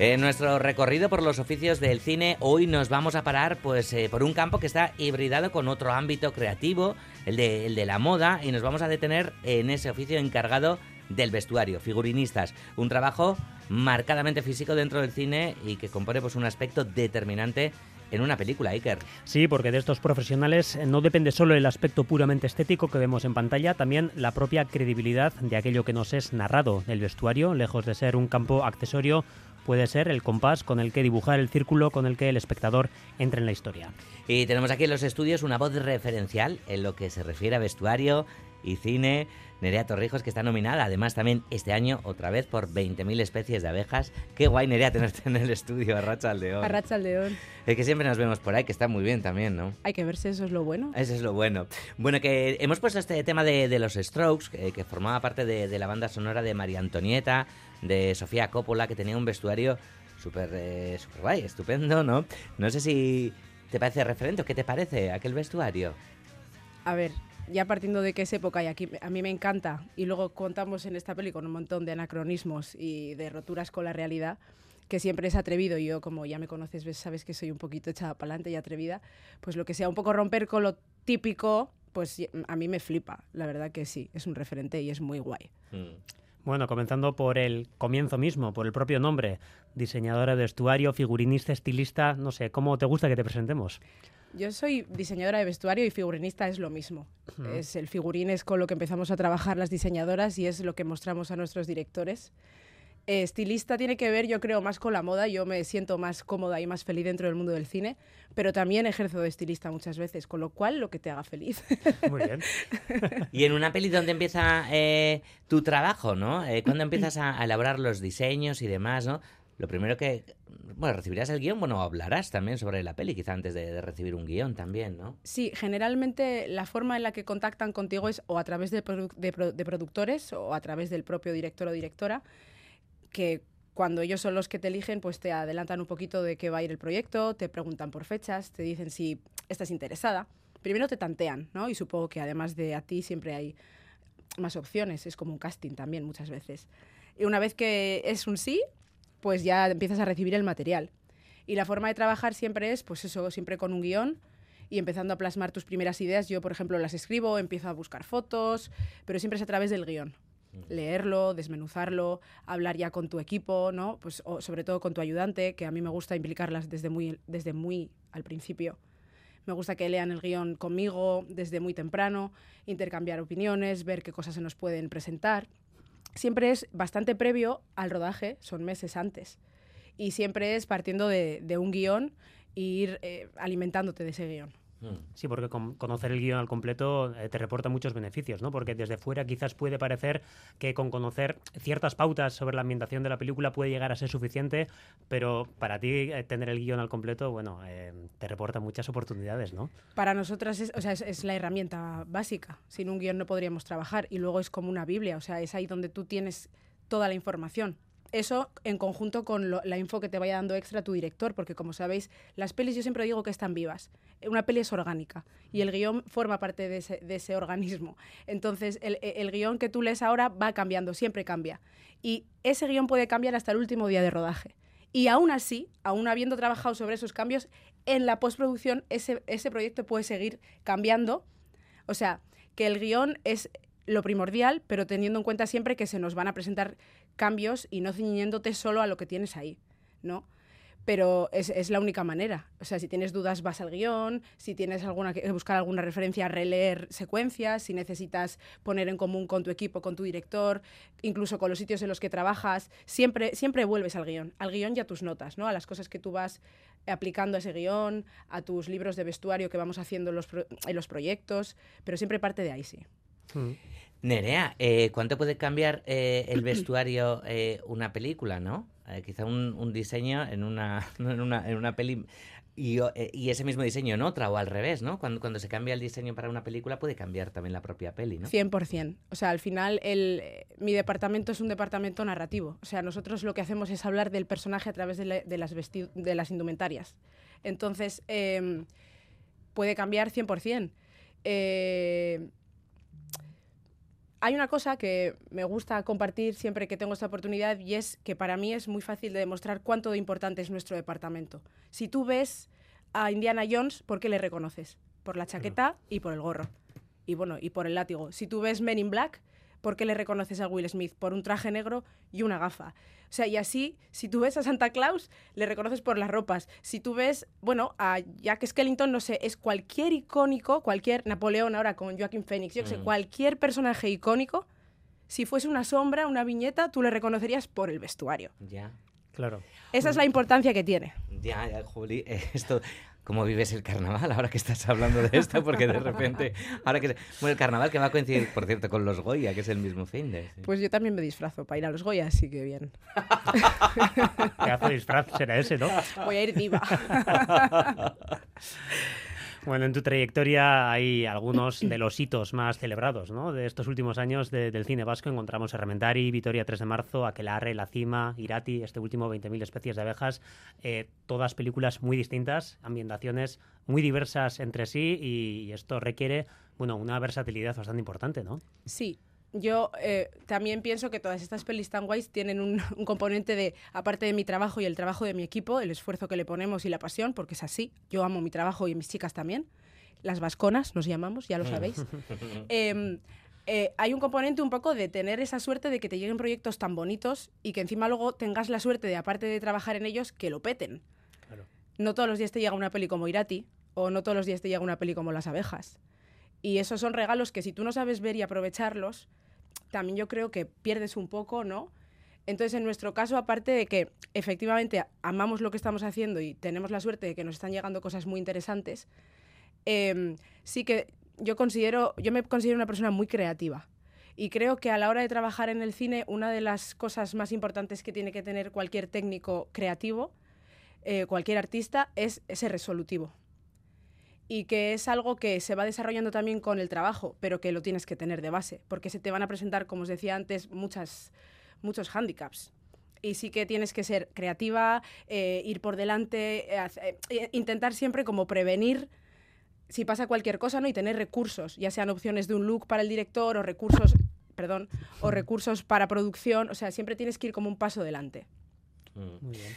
En nuestro recorrido por los oficios del cine, hoy nos vamos a parar pues, eh, por un campo que está hibridado con otro ámbito creativo, el de, el de la moda, y nos vamos a detener en ese oficio encargado del vestuario, figurinistas. Un trabajo marcadamente físico dentro del cine y que compone pues, un aspecto determinante en una película, Iker. Sí, porque de estos profesionales no depende solo el aspecto puramente estético que vemos en pantalla, también la propia credibilidad de aquello que nos es narrado. El vestuario, lejos de ser un campo accesorio, puede ser el compás con el que dibujar el círculo con el que el espectador entra en la historia. Y tenemos aquí en los estudios una voz referencial en lo que se refiere a vestuario y cine. Nerea Torrijos, que está nominada además también este año otra vez por 20.000 especies de abejas. Qué guay, Nerea, tenerte en el estudio, Arracha Aldeón. Arracha Aldeón. Es que siempre nos vemos por ahí, que está muy bien también, ¿no? Hay que verse, eso es lo bueno. Eso es lo bueno. Bueno, que hemos puesto este tema de, los Strokes, que, formaba parte de, la banda sonora de María Antonieta, de Sofía Coppola, que tenía un vestuario súper eh, super guay, estupendo, ¿no? No sé si te parece referente o qué te parece aquel vestuario. A ver, ya partiendo de que es época y aquí a mí me encanta, y luego contamos en esta peli con un montón de anacronismos y de roturas con la realidad, que siempre es atrevido, y yo como ya me conoces, sabes que soy un poquito echada para adelante y atrevida, pues lo que sea un poco romper con lo típico, pues a mí me flipa, la verdad que sí, es un referente y es muy guay. Mm. Bueno, comenzando por el comienzo mismo, por el propio nombre, diseñadora de vestuario, figurinista, estilista, no sé, ¿cómo te gusta que te presentemos? Yo soy diseñadora de vestuario y figurinista es lo mismo. Es el figurín es con lo que empezamos a trabajar las diseñadoras y es lo que mostramos a nuestros directores. Estilista tiene que ver, yo creo, más con la moda. Yo me siento más cómoda y más feliz dentro del mundo del cine, pero también ejerzo de estilista muchas veces, con lo cual lo que te haga feliz. Muy bien. y en una peli donde empieza eh, tu trabajo, ¿no? Eh, cuando empiezas a, a elaborar los diseños y demás, ¿no? lo primero que, bueno, recibirás el guion, bueno, hablarás también sobre la peli, quizá antes de, recibir un guion también, ¿no? Sí, generalmente la forma en la que contactan contigo es o a través de, de, productores o a través del propio director o directora, que cuando ellos son los que te eligen, pues te adelantan un poquito de qué va a ir el proyecto, te preguntan por fechas, te dicen si estás interesada. Primero te tantean, ¿no? Y supongo que además de a ti siempre hay más opciones, es como un casting también muchas veces. Y una vez que es un sí, pues ya empiezas a recibir el material. Y la forma de trabajar siempre es, pues eso, siempre con un guion y empezando a plasmar tus primeras ideas. Yo, por ejemplo, las escribo, empiezo a buscar fotos, pero siempre es a través del guion. Leerlo, desmenuzarlo, hablar ya con tu equipo, ¿no? Pues sobre todo con tu ayudante, que a mí me gusta implicarlas desde muy, desde muy al principio. Me gusta que lean el guion conmigo desde muy temprano, intercambiar opiniones, ver qué cosas se nos pueden presentar siempre es bastante previo al rodaje, son meses antes. Y siempre es partiendo de, un guion e ir eh, alimentándote de ese guion. Mm. Sí, porque conocer el guion al completo eh, te reporta muchos beneficios, ¿no? Porque desde fuera quizás puede parecer que con conocer ciertas pautas sobre la ambientación de la película puede llegar a ser suficiente, pero para ti eh, tener el guion al completo, bueno, eh, te reporta muchas oportunidades, ¿no? Para nosotras es, o sea, es, la herramienta básica. Sin un guion no podríamos trabajar y luego es como una Biblia, o sea, es ahí donde tú tienes toda la información eso en conjunto con la info que te vaya dando extra tu director, porque como sabéis, las pelis yo siempre digo que están vivas. Una peli es orgánica y el guion forma parte de ese, organismo. Entonces, el, el, guion que tú lees ahora va cambiando, siempre cambia. Y ese guion puede cambiar hasta el último día de rodaje. Y aún así, aún habiendo trabajado sobre esos cambios, en la postproducción ese, ese proyecto puede seguir cambiando. O sea, que el guion es lo primordial, pero teniendo en cuenta siempre que se nos van a presentar cambios y no ciñéndote solo a lo que tienes ahí, ¿no? Pero es, la única manera. O sea, si tienes dudas, vas al guion, si tienes alguna que buscar alguna referencia, releer secuencias, si necesitas poner en común con tu equipo, con tu director, incluso con los sitios en los que trabajas, siempre, siempre vuelves al guion, al guion y a tus notas, ¿no? A las cosas que tú vas aplicando a ese guion, a tus libros de vestuario que vamos haciendo en los, en los proyectos, pero siempre parte de ahí, sí. Mm. Nerea, eh, ¿cuánto puede cambiar eh, el vestuario eh, una película, no? quizá un, diseño en una, en una, en una peli y, ese mismo diseño en otra o al revés, ¿no? Cuando, cuando se cambia el diseño para una película puede cambiar también la propia peli, ¿no? 100%. O sea, al final el, mi departamento es un departamento narrativo. O sea, nosotros lo que hacemos es hablar del personaje a través de, las, de las indumentarias. Entonces, em, puede cambiar 100%. Eh, hay una cosa que me gusta compartir siempre que tengo esta oportunidad y es que para mí es muy fácil de demostrar cuánto importante es nuestro departamento. Si tú ves a Indiana Jones, ¿por qué le reconoces? Por la chaqueta y por el gorro. Y bueno, y por el látigo. Si tú ves Men in Black, ¿por qué le reconoces a Will Smith? Por un traje negro y una gafa. O sea, y así, si tú ves a Santa Claus, le reconoces por las ropas. Si tú ves, bueno, a Jack Skellington, no sé, es cualquier icónico, cualquier Napoleón ahora con Joaquin Phoenix, yo que sé, Mm. cualquier personaje icónico, si fuese una sombra, una viñeta, tú le reconocerías por el vestuario. Ya, Claro. Esa es la importancia que tiene. ya, ya, Juli, esto... ¿Cómo vives el carnaval ahora que estás hablando de esto? Porque de repente, ahora que... Bueno, el carnaval que va a coincidir, por cierto, con los Goya, que es el mismo fin de... Pues yo también me disfrazo para ir a los Goya, así que bien. ¿Qué hace disfraz? Será ese, ¿no? Voy a ir diva. Bueno, en tu trayectoria hay algunos de los hitos más celebrados ¿no? de estos últimos años de- del cine vasco. Encontramos Hermentari, Vitoria 3 de marzo, Aquelarre, La Cima, Irati, este último 20.000 especies de abejas. eh, todas películas muy distintas, ambientaciones muy diversas entre sí y, y esto requiere bueno, una versatilidad bastante importante, ¿no? Sí, yo eh, también pienso que todas estas pelis tan guays tienen un, un componente de, aparte de mi trabajo y el trabajo de mi equipo, el esfuerzo que le ponemos y la pasión, porque es así. Yo amo mi trabajo y mis chicas también. Las vasconas nos llamamos, ya lo sabéis. Em, eh, hay un componente un poco de tener esa suerte de que te lleguen proyectos tan bonitos y que encima luego tengas la suerte de, aparte de trabajar en ellos, que lo peten. Claro. No todos los días te llega una peli como Irati o no todos los días te llega una peli como Las abejas. Y esos son regalos que si tú no sabes ver y aprovecharlos, también yo creo que pierdes un poco, ¿no? Entonces, en nuestro caso, aparte de que efectivamente amamos lo que estamos haciendo y tenemos la suerte de que nos están llegando cosas muy interesantes, em, sí que yo considero, yo me considero una persona muy creativa. Y creo que a la hora de trabajar en el cine, una de las cosas más importantes que tiene que tener cualquier técnico creativo, eh, cualquier artista, es ese resolutivo. Y que es algo que se va desarrollando también con el trabajo, pero que lo tienes que tener de base, porque se te van a presentar, como os decía antes, muchas, muchos hándicaps. Y sí que tienes que ser creativa, eh, ir por delante, eh, hace- eh, intentar siempre como prevenir si pasa cualquier cosa, ¿no? Y tener recursos, ya sean opciones de un look para el director o recursos, perdón, o recursos para producción, o sea, siempre tienes que ir como un paso delante. Mm. Muy bien.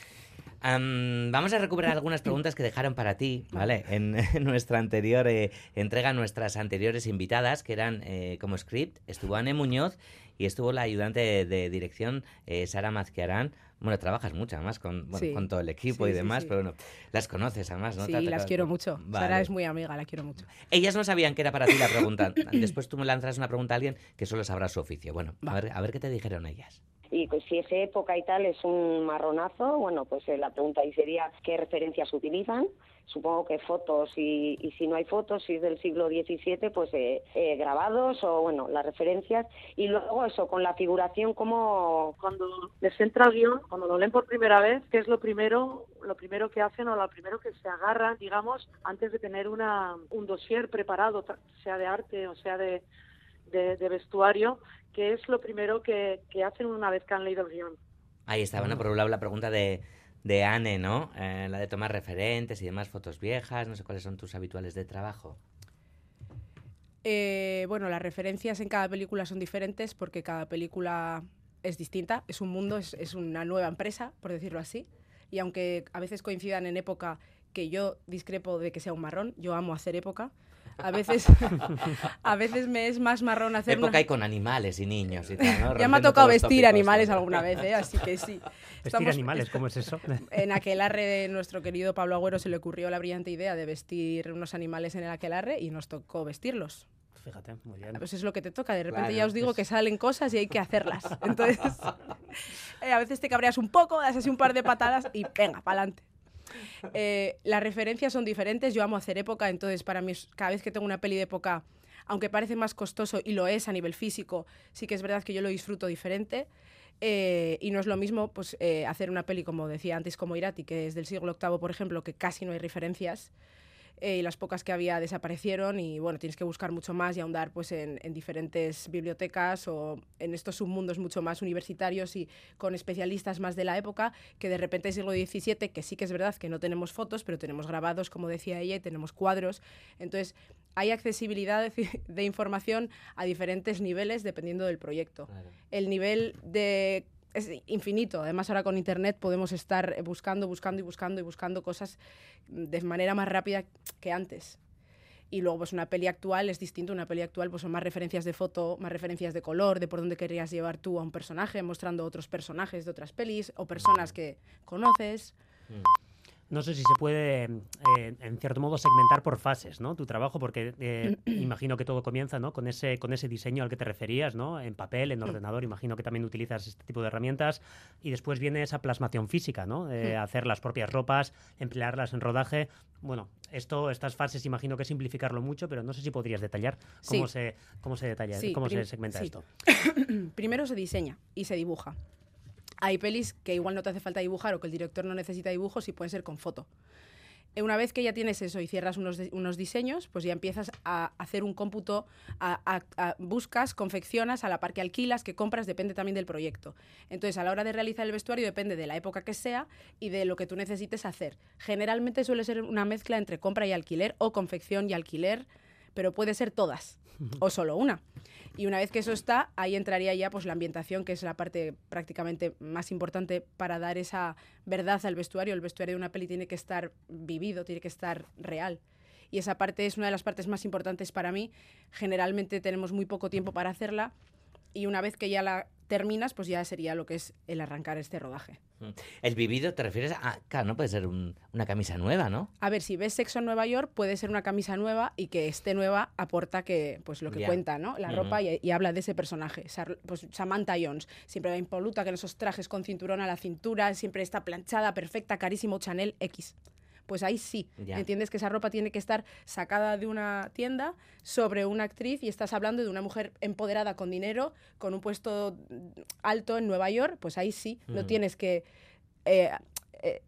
Am, vamos a recuperar algunas preguntas que dejaron para ti, ¿vale? En, en nuestra anterior eh, entrega, nuestras anteriores invitadas, que eran eh, como script, estuvo Anne Muñoz y estuvo la ayudante de, de dirección, eh, Sara Mazquiarán. Bueno, trabajas mucho además con, bueno, Sí. con todo el equipo Sí, y demás, sí. pero bueno, las conoces además, ¿no? sí, las quiero mucho. Vale. Sara es muy amiga, la quiero mucho. Ellas no sabían que era para ti la pregunta. Después tú me lanzas una pregunta a alguien que solo sabrá su oficio. Bueno, a ver, a ver qué te dijeron ellas. Y pues si esa época y tal es un marronazo, bueno, pues eh, la pregunta ahí sería qué referencias utilizan. Supongo que fotos y, y si no hay fotos, si es del siglo XVII, pues eh, eh, grabados o bueno, las referencias. Y luego eso, con la figuración, como cuando les entra el guion, cuando lo leen por primera vez, ¿qué es lo primero, lo primero que hacen o lo primero que se agarran, digamos, antes de tener una, un dossier preparado, sea de arte o sea de, de, de vestuario, qué es lo primero que, que hacen una vez que han leído el guion? Ahí está, bueno, por un lado la pregunta de, de Anne, ¿no? Eh, la de tomar referentes y demás, fotos viejas, no sé cuáles son tus habituales de trabajo. Eh, bueno, las referencias en cada película son diferentes porque cada película es distinta, es un mundo, es, es una nueva empresa, por decirlo así. Y aunque a veces coincidan en época que yo discrepo de que sea un marrón, yo amo hacer época. A veces, a veces me es más marrón hacer Época una- y con animales y niños y tal, ¿no? Ya me ha tocado vestir animales alguna vez, ¿eh? así que sí. Vestir Estamos- animales, ¿cómo es eso? En aquelarre de nuestro querido Pablo Agüero se le ocurrió la brillante idea de vestir unos animales en el aquelarre y nos tocó vestirlos. Fíjate, muy bien. Pues es lo que te toca. De repente Claro, ya os digo pues- que salen cosas y hay que hacerlas. Entonces, eh, a veces te cabreas un poco, das así un par de patadas y venga, para adelante. las referencias son diferentes. Yo amo hacer época, entonces para mí cada vez que tengo una peli de época, aunque parece más costoso y lo es a nivel físico, sí que es verdad que yo lo disfruto diferente. Eh, y no es lo mismo pues, eh, hacer una peli, como decía antes, como Irati, que es del siglo VIII, por ejemplo, que casi no hay referencias. Eh, y las pocas que había desaparecieron y bueno, tienes que buscar mucho más y ahondar pues en, en, diferentes bibliotecas o en estos submundos mucho más universitarios y con especialistas más de la época que de repente es siglo XVII, que sí que es verdad que no tenemos fotos, pero tenemos grabados, como decía ella, y tenemos cuadros. Entonces, hay accesibilidad de, de información a diferentes niveles dependiendo del proyecto. Claro. El nivel de es infinito. Además, ahora con Internet podemos estar buscando, buscando y buscando y buscando cosas de manera más rápida que antes. Y luego, pues una peli actual es distinto. Una peli actual pues son más referencias de foto, más referencias de color, de por dónde querrías llevar tú a un personaje, mostrando otros personajes de otras pelis o personas que conoces. Mm. No sé si se puede, eh, en cierto modo, segmentar por fases, ¿no? Tu trabajo, porque eh, imagino que todo comienza, ¿no? Con ese, con ese diseño al que te referías, ¿no? En papel, en ordenador, imagino que también utilizas este tipo de herramientas. Y después viene esa plasmación física, ¿no? Eh, hacer las propias ropas, emplearlas en rodaje. Bueno, esto, estas fases, imagino que simplificarlo mucho, pero no sé si podrías detallar cómo, Sí. se, cómo se detalla, Sí, cómo se segmenta sí. esto. Primero se diseña y se dibuja. Hay pelis que igual no te hace falta dibujar o que el director no necesita dibujos y pueden ser con foto. Eh, Una vez que ya tienes eso y cierras unos, unos diseños, pues ya empiezas a hacer un cómputo, a- buscas, confeccionas, a la par que alquilas, que compras, depende también del proyecto. Entonces, a la hora de realizar el vestuario depende de la época que sea y de lo que tú necesites hacer. Generalmente suele ser una mezcla entre compra y alquiler o confección y alquiler, pero puede ser todas o solo una. Y una vez que eso está, ahí entraría ya pues la ambientación, que es la parte prácticamente más importante para dar esa verdad al vestuario. El vestuario de una peli tiene que estar vivido, tiene que estar real. Y esa parte es una de las partes más importantes para mí. Generalmente tenemos muy poco tiempo para hacerla y una vez que ya la terminas, pues ya sería lo que es el arrancar este rodaje. Mm. El vivido, ¿te refieres a...? Claro, no puede ser un- una camisa nueva, ¿no? A ver, si ves Sexo en Nueva York, puede ser una camisa nueva y que esté nueva aporta que, pues lo que cuenta, ¿no? La ropa y, y habla de ese personaje. Sar- pues Samantha Jones, siempre va impoluta, que en esos trajes con cinturón a la cintura, siempre está planchada, perfecta, carísimo, Chanel X. Pues ahí sí, Ya. entiendes que esa ropa tiene que estar sacada de una tienda sobre una actriz y estás hablando de una mujer empoderada con dinero, con un puesto alto en Nueva York, pues ahí sí, no Ujú. tienes que eh, eh,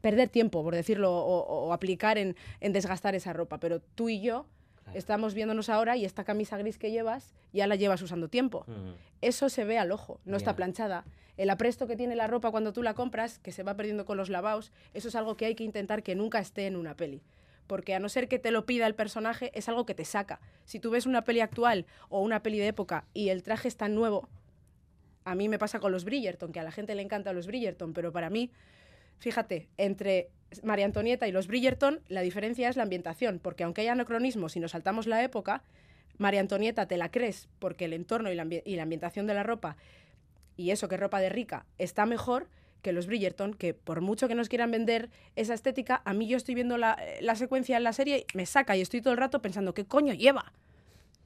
perder tiempo, por decirlo, o, o aplicar en, en desgastar esa ropa. Pero tú y yo Claro. estamos viéndonos ahora y esta camisa gris que llevas ya la llevas usando tiempo. Eso se ve al ojo, no está planchada. El apresto que tiene la ropa cuando tú la compras, que se va perdiendo con los lavados, eso es algo que hay que intentar que nunca esté en una peli. Porque a no ser que te lo pida el personaje, es algo que te saca. Si tú ves una peli actual o una peli de época y el traje es tan nuevo, a mí me pasa con los Bridgerton, que a la gente le encantan los Bridgerton, pero para mí, fíjate, entre María Antonieta y los Bridgerton, la diferencia es la ambientación, porque aunque hay anacronismos y nos saltamos la época, María Antonieta te la crees porque el entorno y la, ambi- y la ambientación de la ropa, y eso que es ropa de rica, está mejor que los Bridgerton, que por mucho que nos quieran vender esa estética, a mí yo estoy viendo la, la secuencia en la serie y me saca y estoy todo el rato pensando, ¿qué coño lleva?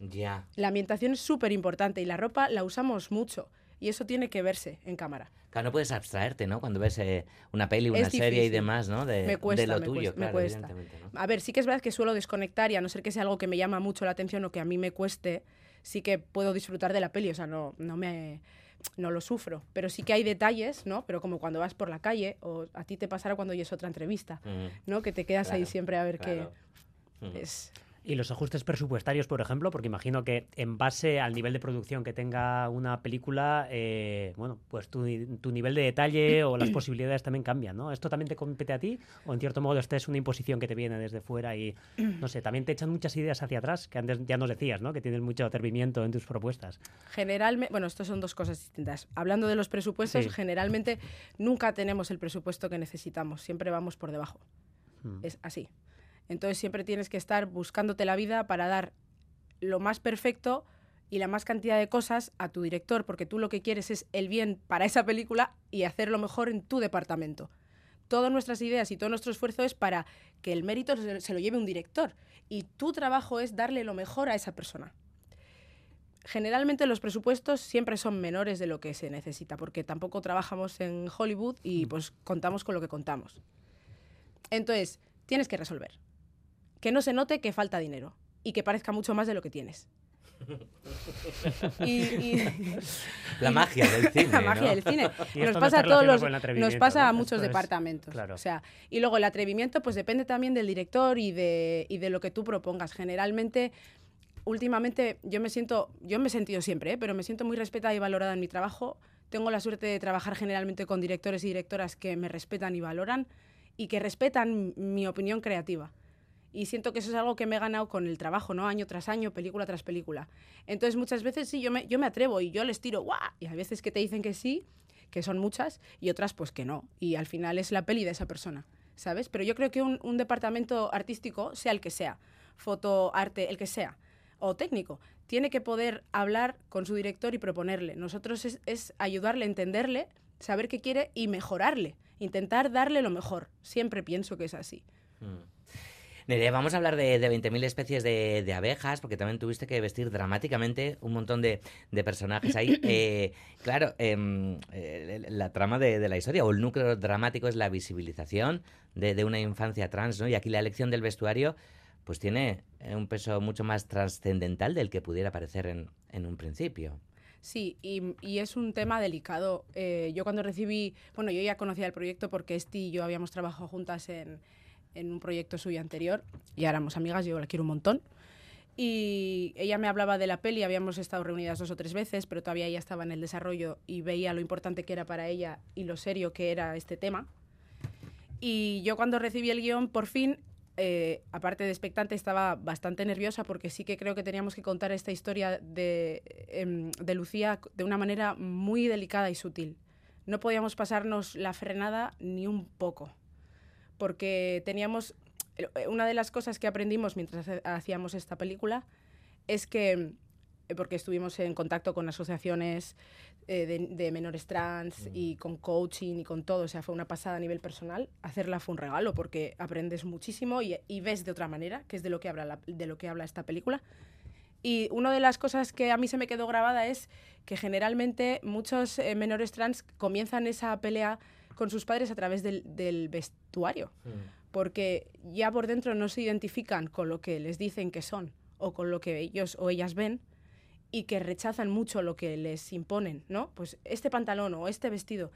Ya. La ambientación es súper importante y la ropa la usamos mucho y eso tiene que verse en cámara. Claro, no puedes abstraerte, ¿no? Cuando ves eh, una peli, una Es serie y demás, ¿no? De, Me cuesta, de lo me tuyo, cuesta, me claro, cuesta. evidentemente, ¿no? A ver, sí que es verdad que suelo desconectar y a no ser que sea algo que me llama mucho la atención o que a mí me cueste, sí que puedo disfrutar de la peli, o sea, no, no me no lo sufro, pero sí que hay detalles, ¿no? Pero como cuando vas por la calle o a ti te pasará cuando oyes otra entrevista, Mm, ¿no? Que te quedas ahí Claro, siempre a ver claro. qué Mm. es. Y los ajustes presupuestarios, por ejemplo, porque imagino que en base al nivel de producción que tenga una película, eh, bueno, pues tu, tu nivel de detalle o las posibilidades también cambian, ¿no? ¿Esto también te compete a ti? ¿O en cierto modo esta es una imposición que te viene desde fuera y, no sé, también te echan muchas ideas hacia atrás, que antes ya nos decías, ¿no? Que tienes mucho atrevimiento en tus propuestas. Generalmente, bueno, estos son dos cosas distintas. Hablando de los presupuestos, Sí. generalmente nunca tenemos el presupuesto que necesitamos, siempre vamos por debajo. Mm. Es así. Entonces siempre tienes que estar buscándote la vida para dar lo más perfecto y la más cantidad de cosas a tu director, porque tú lo que quieres es el bien para esa película y hacerlo mejor en tu departamento. Todas nuestras ideas y todo nuestro esfuerzo es para que el mérito se se lo lleve un director y tu trabajo es darle lo mejor a esa persona. Generalmente los presupuestos siempre son menores de lo que se necesita, porque tampoco trabajamos en Hollywood y pues contamos con lo que contamos. Entonces, tienes que resolver. Que no se note que falta dinero y que parezca mucho más de lo que tienes. la magia del cine. La magia del cine. Nos pasa a todos los, nos pasa a muchos departamentos. O sea, y luego el atrevimiento, pues depende también del director y de, y de lo que tú propongas. Generalmente últimamente yo me siento, yo me he sentido siempre, ¿eh? pero me siento muy respetada y valorada en mi trabajo. Tengo la suerte de trabajar generalmente con directores y directoras que me respetan y valoran y que respetan mi opinión creativa. Y siento que eso es algo que me he ganado con el trabajo, ¿no? Año tras año, película tras película. Entonces muchas veces sí, yo me, yo me atrevo y yo les tiro, ¡guau! Y hay veces que te dicen que sí, que son muchas, y otras pues que no. Y al final es la peli de esa persona, ¿sabes? Pero yo creo que un, departamento artístico, sea el que sea, foto, arte, el que sea, o técnico, tiene que poder hablar con su director y proponerle. Nosotros es, ayudarle a entenderle, saber qué quiere y mejorarle, intentar darle lo mejor. Siempre pienso que es así. Mm. Vamos a hablar de, 20.000 especies de, abejas, porque también tuviste que vestir dramáticamente un montón de, personajes ahí. Eh, claro, em, eh, la trama de, la historia o el núcleo dramático es la visibilización de, una infancia trans, ¿no? Y aquí la elección del vestuario pues tiene eh, un peso mucho más trascendental del que pudiera parecer en, un principio. Sí, y, es un tema delicado. Eh, yo cuando recibí, bueno, yo ya conocía el proyecto porque Esti y yo habíamos trabajado juntas en, un proyecto suyo anterior y éramos amigas, yo la quiero un montón. Y ella me hablaba de la peli, habíamos estado reunidas dos o tres veces, pero todavía ella estaba en el desarrollo y veía lo importante que era para ella y lo serio que era este tema. Y yo cuando recibí el guion, por fin eh, aparte de expectante, estaba bastante nerviosa porque sí que creo que teníamos que contar esta historia de, em, de Lucía de una manera muy delicada y sutil. No podíamos pasarnos la frenada ni un poco, porque teníamos... Eh, una de las cosas que aprendimos mientras hacíamos esta película es que eh, porque estuvimos en contacto con asociaciones eh, de, menores trans mm. y con coaching y con todo, o sea, fue una pasada a nivel personal. Hacerla fue un regalo porque aprendes muchísimo y, ves de otra manera, que es de lo que habla, de lo que habla esta película. Y una de las cosas que a mí se me quedó grabada es que generalmente muchos eh, menores trans comienzan esa pelea con sus padres a través del, del vestuario, mm. porque ya por dentro no se identifican con lo que les dicen que son o con lo que ellos o ellas ven y que rechazan mucho lo que les imponen, ¿no? Pues este pantalón o este vestido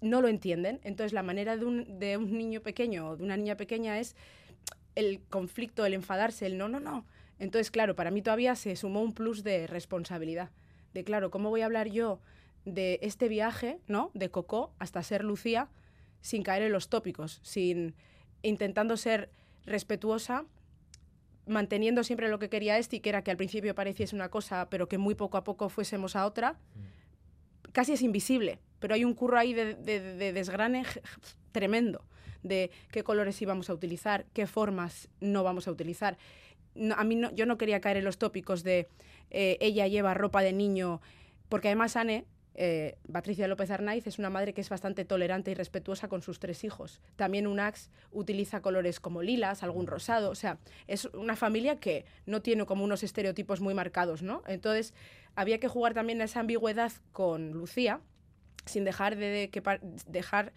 no lo entienden. Entonces la manera de un, de un niño pequeño o de una niña pequeña es el conflicto, el enfadarse, el no, no, no. Entonces, claro, para mí todavía se sumó un plus de responsabilidad. De, claro, ¿cómo voy a hablar yo de este viaje, ¿no? De Coco hasta ser Lucía sin caer en los tópicos, sin intentando ser respetuosa manteniendo siempre lo que quería este, que era que al principio pareciese una cosa, pero que muy poco a poco fuésemos a otra, casi es invisible, pero hay un curro ahí de, desgrane tremendo de qué colores íbamos a utilizar, qué formas no vamos a utilizar. a mí no, yo no quería caer en los tópicos de eh, ella lleva ropa de niño, porque además Anne eh, Patricia López Arnaiz es una madre que es bastante tolerante y respetuosa con sus tres hijos. También Unax utiliza colores como lilas, algún rosado, o sea, es una familia que no tiene como unos estereotipos muy marcados, ¿no? Entonces, había que jugar también esa ambigüedad con Lucía, sin dejar de, dejar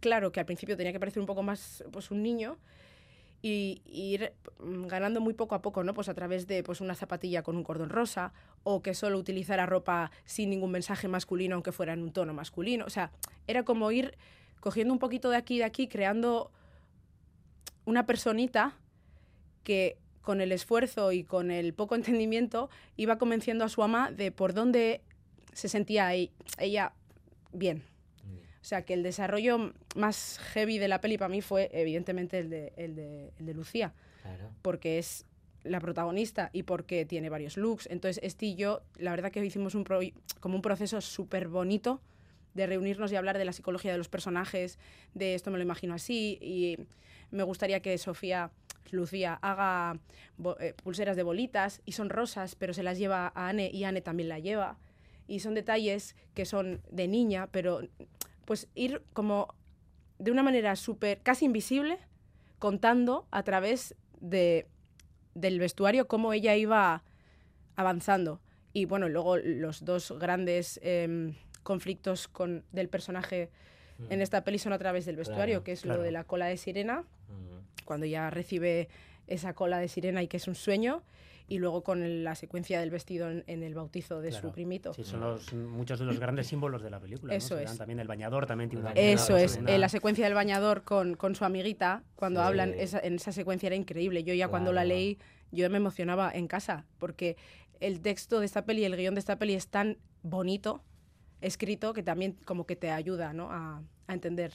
claro que al principio tenía que parecer un poco más pues un niño, y, ir mm, ganando muy poco a poco, ¿no? Pues a través de pues una zapatilla con un cordón rosa o que solo utilizara ropa sin ningún mensaje masculino aunque fuera en un tono masculino. O sea, era como ir cogiendo un poquito de aquí y de aquí, creando una personita que con el esfuerzo y con el poco entendimiento iba convenciendo a su ama de por dónde se sentía ella bien. O sea, que el desarrollo más heavy de la peli para mí fue evidentemente el de, el de, el de Lucía. Porque es la protagonista y porque tiene varios looks. Entonces, este y yo, la verdad que hicimos un como un proceso súper bonito de reunirnos y hablar de la psicología de los personajes, de esto me lo imagino así, y me gustaría que Sofía, Lucía, haga eh, pulseras de bolitas, y son rosas, pero se las lleva a Anne, y Anne también la lleva, y son detalles que son de niña, pero pues ir como de una manera súper, casi invisible, contando a través de, del vestuario cómo ella iba avanzando. Y bueno, luego los dos grandes em, conflictos con, del personaje en mm. esta peli son a través del vestuario, que es lo de la cola de sirena, cuando ya recibe esa cola de sirena y que es un sueño, y luego con la secuencia del vestido en, el bautizo de su primito. Sí, son los, muchos de los grandes símbolos de la película. Eso es. También el bañador también tiene una... Eso es, eh, la secuencia del bañador con, con su amiguita, cuando hablan, en esa secuencia era increíble. Yo ya cuando la leí, yo me emocionaba en casa, porque el texto de esta peli, el guion de esta peli es tan bonito, escrito, que también como que te ayuda ¿no? a, a entender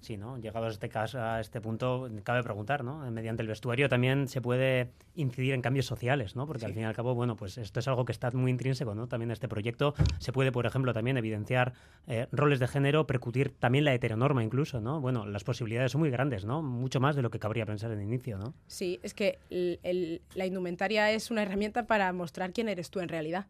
Sí, ¿no? Llegados a este caso, a este punto, cabe preguntar, ¿no? Mediante el vestuario también se puede incidir en cambios sociales, ¿no? Porque al fin y al cabo, bueno, pues esto es algo que está muy intrínseco, ¿no? También en este proyecto se puede, por ejemplo, también evidenciar eh, roles de género, percutir también la heteronorma incluso, ¿no? Bueno, las posibilidades son muy grandes, ¿no? Mucho más de lo que cabría pensar en inicio, ¿no? Sí, es que la indumentaria es una herramienta para mostrar quién eres tú en realidad.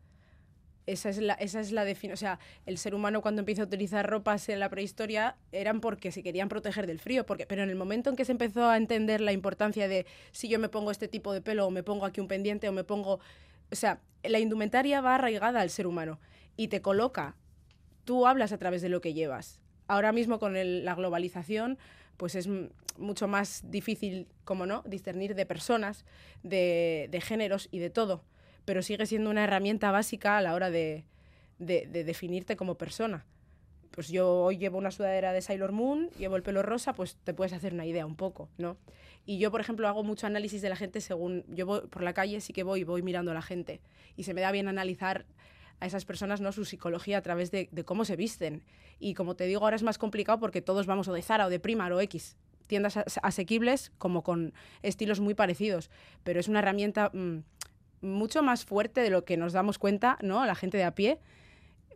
Esa es la, esa es la definición. O sea, el ser humano cuando empieza a utilizar ropas en la prehistoria eran porque se querían proteger del frío. Porque, pero en el momento en que se empezó a entender la importancia de si yo me pongo este tipo de pelo o me pongo aquí un pendiente o me pongo... O sea, la indumentaria va arraigada al ser humano y te coloca. Tú hablas a través de lo que llevas. Ahora mismo con la globalización, pues es mucho más difícil, como no, discernir de personas, de, de géneros y de todo pero sigue siendo una herramienta básica a la hora de, definirte como persona. Pues yo hoy llevo una sudadera de Sailor Moon, llevo el pelo rosa, pues te puedes hacer una idea un poco, ¿no? Y yo, por ejemplo, hago mucho análisis de la gente según yo voy por la calle, sí que voy, voy mirando a la gente. Y se me da bien analizar a esas personas, ¿no? Su psicología a través de, cómo se visten. Y como te digo, ahora es más complicado porque todos vamos o de Zara o de Primar o X, tiendas asequibles como con estilos muy parecidos. Pero es una herramienta mm, mucho más fuerte de lo que nos damos cuenta, ¿no? La gente de a pie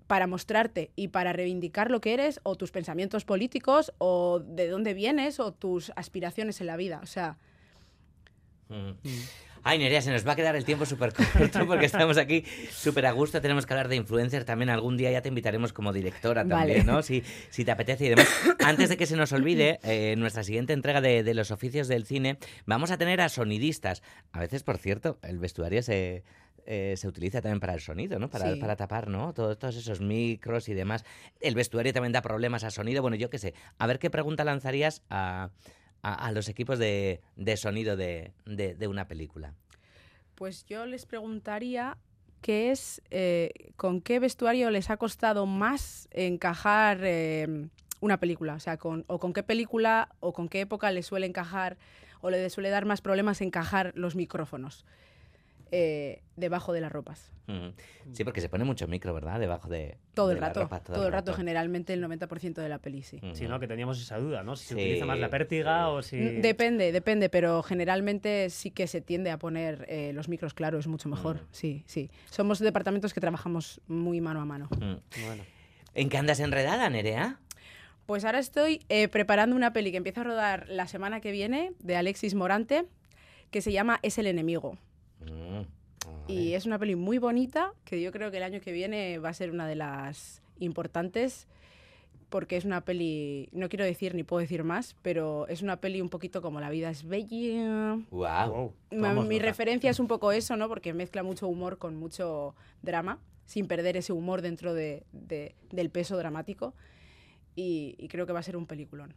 para mostrarte y para reivindicar lo que eres o tus pensamientos políticos o de dónde vienes o tus aspiraciones en la vida. O sea, mm. Ay, Nerea, se nos va a quedar el tiempo súper corto porque estamos aquí súper a gusto. Tenemos que hablar de influencer también. Algún día ya te invitaremos como directora también, ¿no? Si, si, te apetece y demás. Antes de que se nos olvide, eh, en nuestra siguiente entrega de, los oficios del cine, vamos a tener a sonidistas. A veces, por cierto, el vestuario se, eh, se utiliza también para el sonido, ¿no? Para, para tapar, ¿no? Todos, todos, esos micros y demás. El vestuario también da problemas a sonido. Bueno, yo qué sé. A ver qué pregunta lanzarías a, a, los equipos de, sonido de, una película? Pues yo les preguntaría qué es, eh, con qué vestuario les ha costado más encajar eh, una película, o sea, con, o con qué película o con qué época les suele encajar o le suele dar más problemas encajar los micrófonos. Eh, debajo de las ropas. Sí, porque se pone mucho micro, ¿verdad? Debajo de. Todo el rato. todo, el rato, generalmente el 90% de la peli, sí. Sí, ¿no? Que teníamos esa duda, ¿no? Si se utiliza más la pértiga o si. Mm, depende, depende, pero generalmente sí que se tiende a poner eh, los micros claros, mucho mejor. Sí, sí. Somos departamentos que trabajamos muy mano a mano. Bueno. ¿En qué andas enredada, Nerea? Pues ahora estoy eh, preparando una peli que empieza a rodar la semana que viene de Alexis Morante, que se llama Es el enemigo. Y es una peli muy bonita que yo creo que el año que viene va a ser una de las importantes porque es una peli, no quiero decir ni puedo decir más, pero es una peli un poquito como La vida es bella. Wow. Mi referencia es un poco eso, ¿no? Porque mezcla mucho humor con mucho drama, sin perder ese humor dentro de, del peso dramático. y creo que va a ser un peliculón.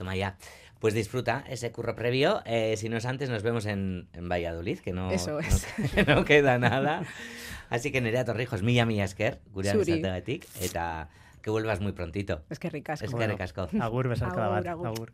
Toma ya. Pues disfruta ese curro previo. Eh, si no es antes, nos vemos en, Valladolid, que no, Eso es. no, queda nada. Así que Nerea Torrijos, mila mila esker, gurean eta que vuelvas muy prontito. Es que ricasco. Es que ricasco. Agur, besarkada bat. Agur. agur.